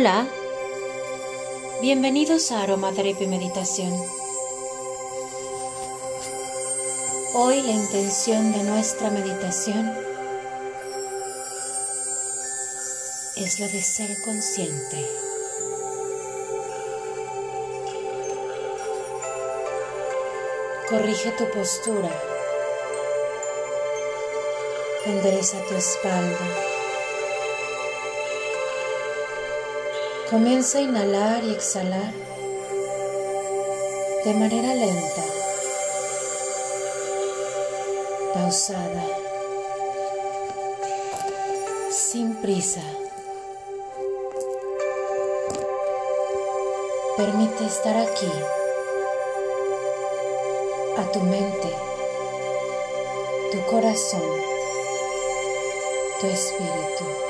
Hola, bienvenidos a Aromaterapia y Meditación. Hoy la intención de nuestra meditación es la de ser consciente. Corrige tu postura. Endereza tu espalda. Comienza a inhalar y exhalar de manera lenta, pausada, sin prisa. Permite estar aquí, a tu mente, tu corazón, tu espíritu.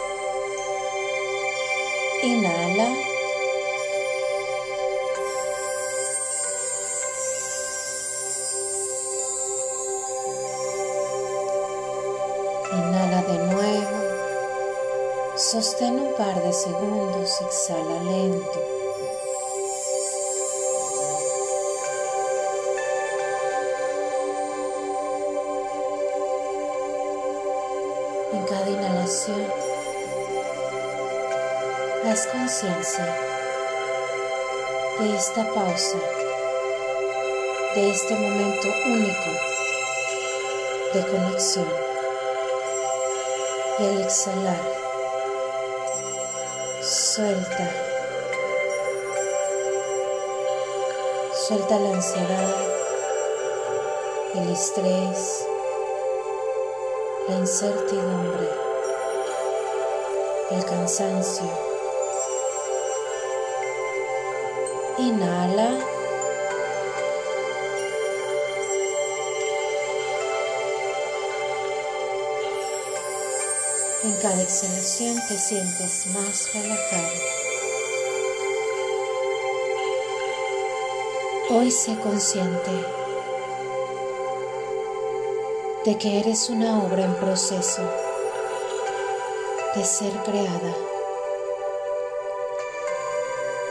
Inhala. Inhala de nuevo. Sostén un par de segundos. Exhala lento. En cada inhalación Haz conciencia de esta pausa, de este momento único de conexión. Y al exhalar, suelta, suelta la ansiedad, el estrés, la incertidumbre, el cansancio Inhala. En cada exhalación te sientes más relajado. Hoy sé consciente de que eres una obra en proceso de ser creada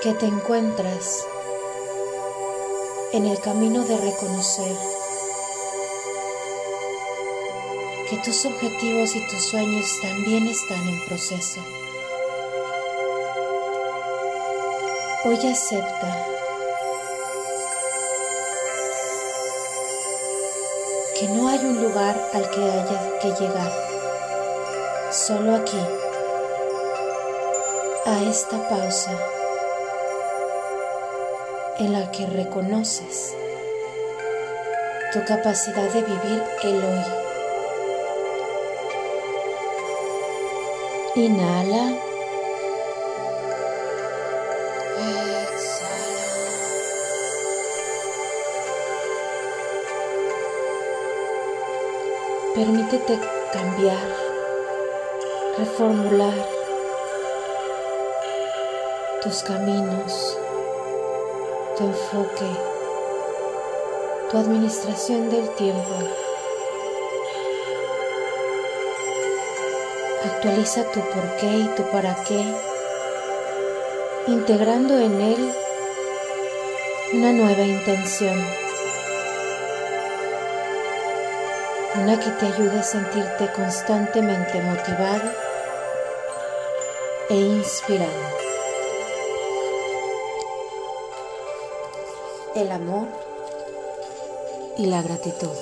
que te encuentras en el camino de reconocer que tus objetivos y tus sueños también están en proceso. Hoy acepta que no hay un lugar al que haya que llegar, solo aquí, a esta pausa en la que reconoces tu capacidad de vivir el hoy. Inhala. Exhala. Permítete cambiar, reformular tus caminos tu enfoque, tu administración del tiempo. Actualiza tu por qué y tu para qué, integrando en él una nueva intención, una que te ayude a sentirte constantemente motivado e inspirado. El amor y la gratitud.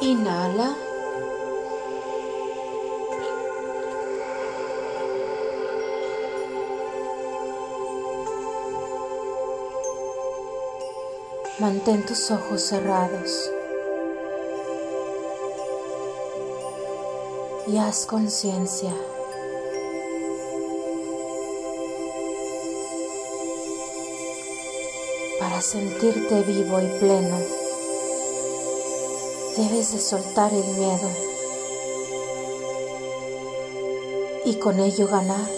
Inhala. Mantén tus ojos cerrados y haz conciencia Para sentirte vivo y pleno, debes de soltar el miedo y con ello ganar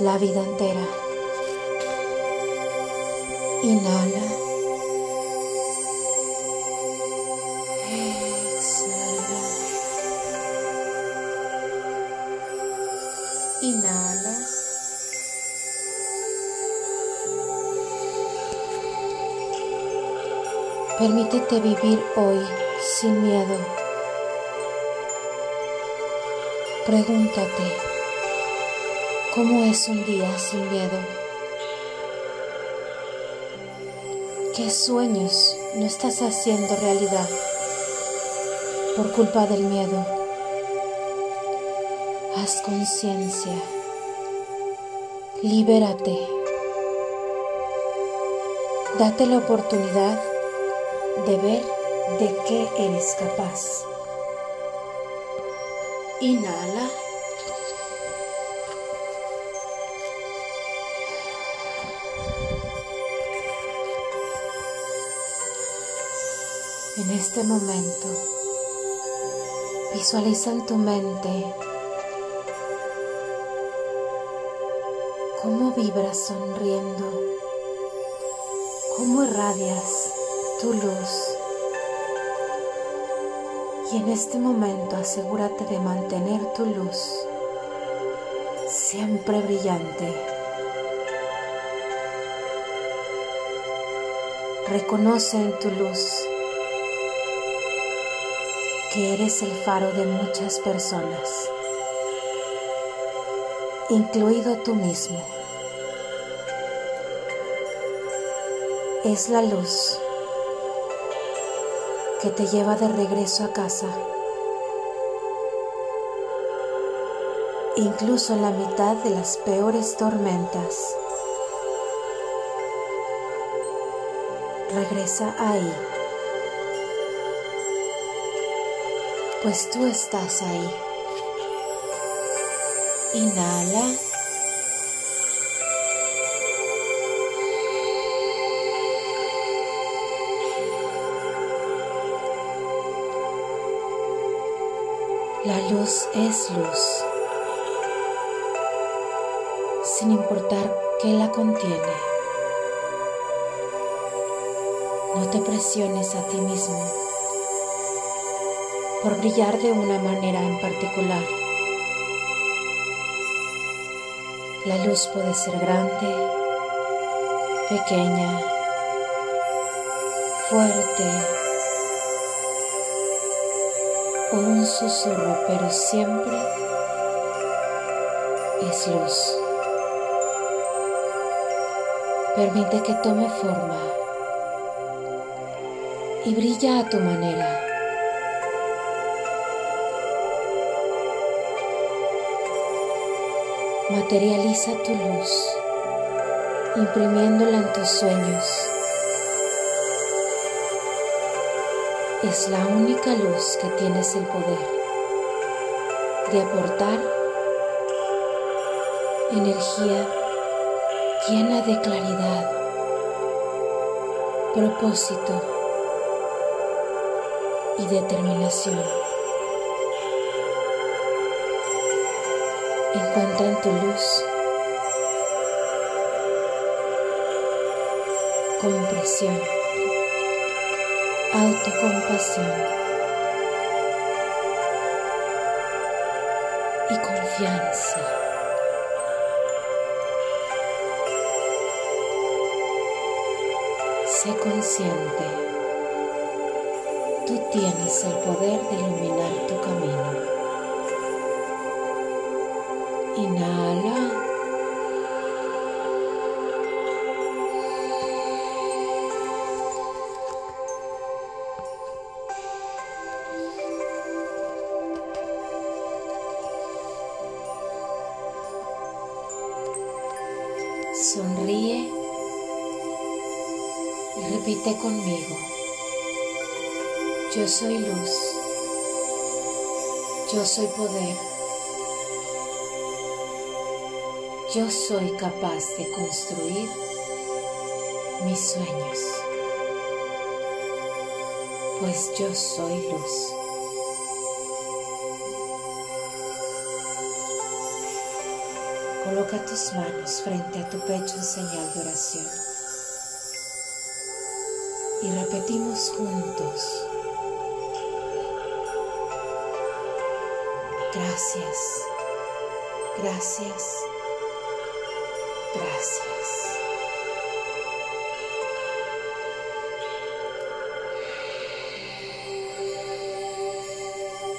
la vida entera. Inhala. Exhala. Permítete vivir hoy sin miedo. Pregúntate, ¿cómo es un día sin miedo? ¿Qué sueños no estás haciendo realidad por culpa del miedo? Haz conciencia, libérate, date la oportunidad de ver de qué eres capaz. Inhala. En este momento, visualiza en tu mente cómo vibras sonriendo, cómo irradias tu luz. Y en este momento asegúrate de mantener tu luz siempre brillante. Reconoce en tu luz que eres el faro de muchas personas, incluido tú mismo. Es la luz que te lleva de regreso a casa, incluso en la mitad de las peores tormentas. Regresa ahí. pues tú estás ahí. Inhala. La luz es luz, sin importar qué la contiene. No te presiones a ti mismo por brillar de una manera en particular. La luz puede ser grande, pequeña, fuerte un susurro, pero siempre es luz. Permite que tome forma y brilla a tu manera. Materializa tu luz, imprimiéndola en tus sueños. Es la única luz que tienes el poder de aportar energía llena de claridad, propósito y determinación. encuentra en tu luz compresión, autocompasión y confianza. Sé consciente, tú tienes el poder de iluminar tu camino. Inhala. Sonríe y repite conmigo. Yo soy luz. Yo soy poder. yo soy capaz de construir mis sueños, pues yo soy luz. Coloca tus manos frente a tu pecho en señal de oración y repetimos juntos. Gracias, gracias Gracias.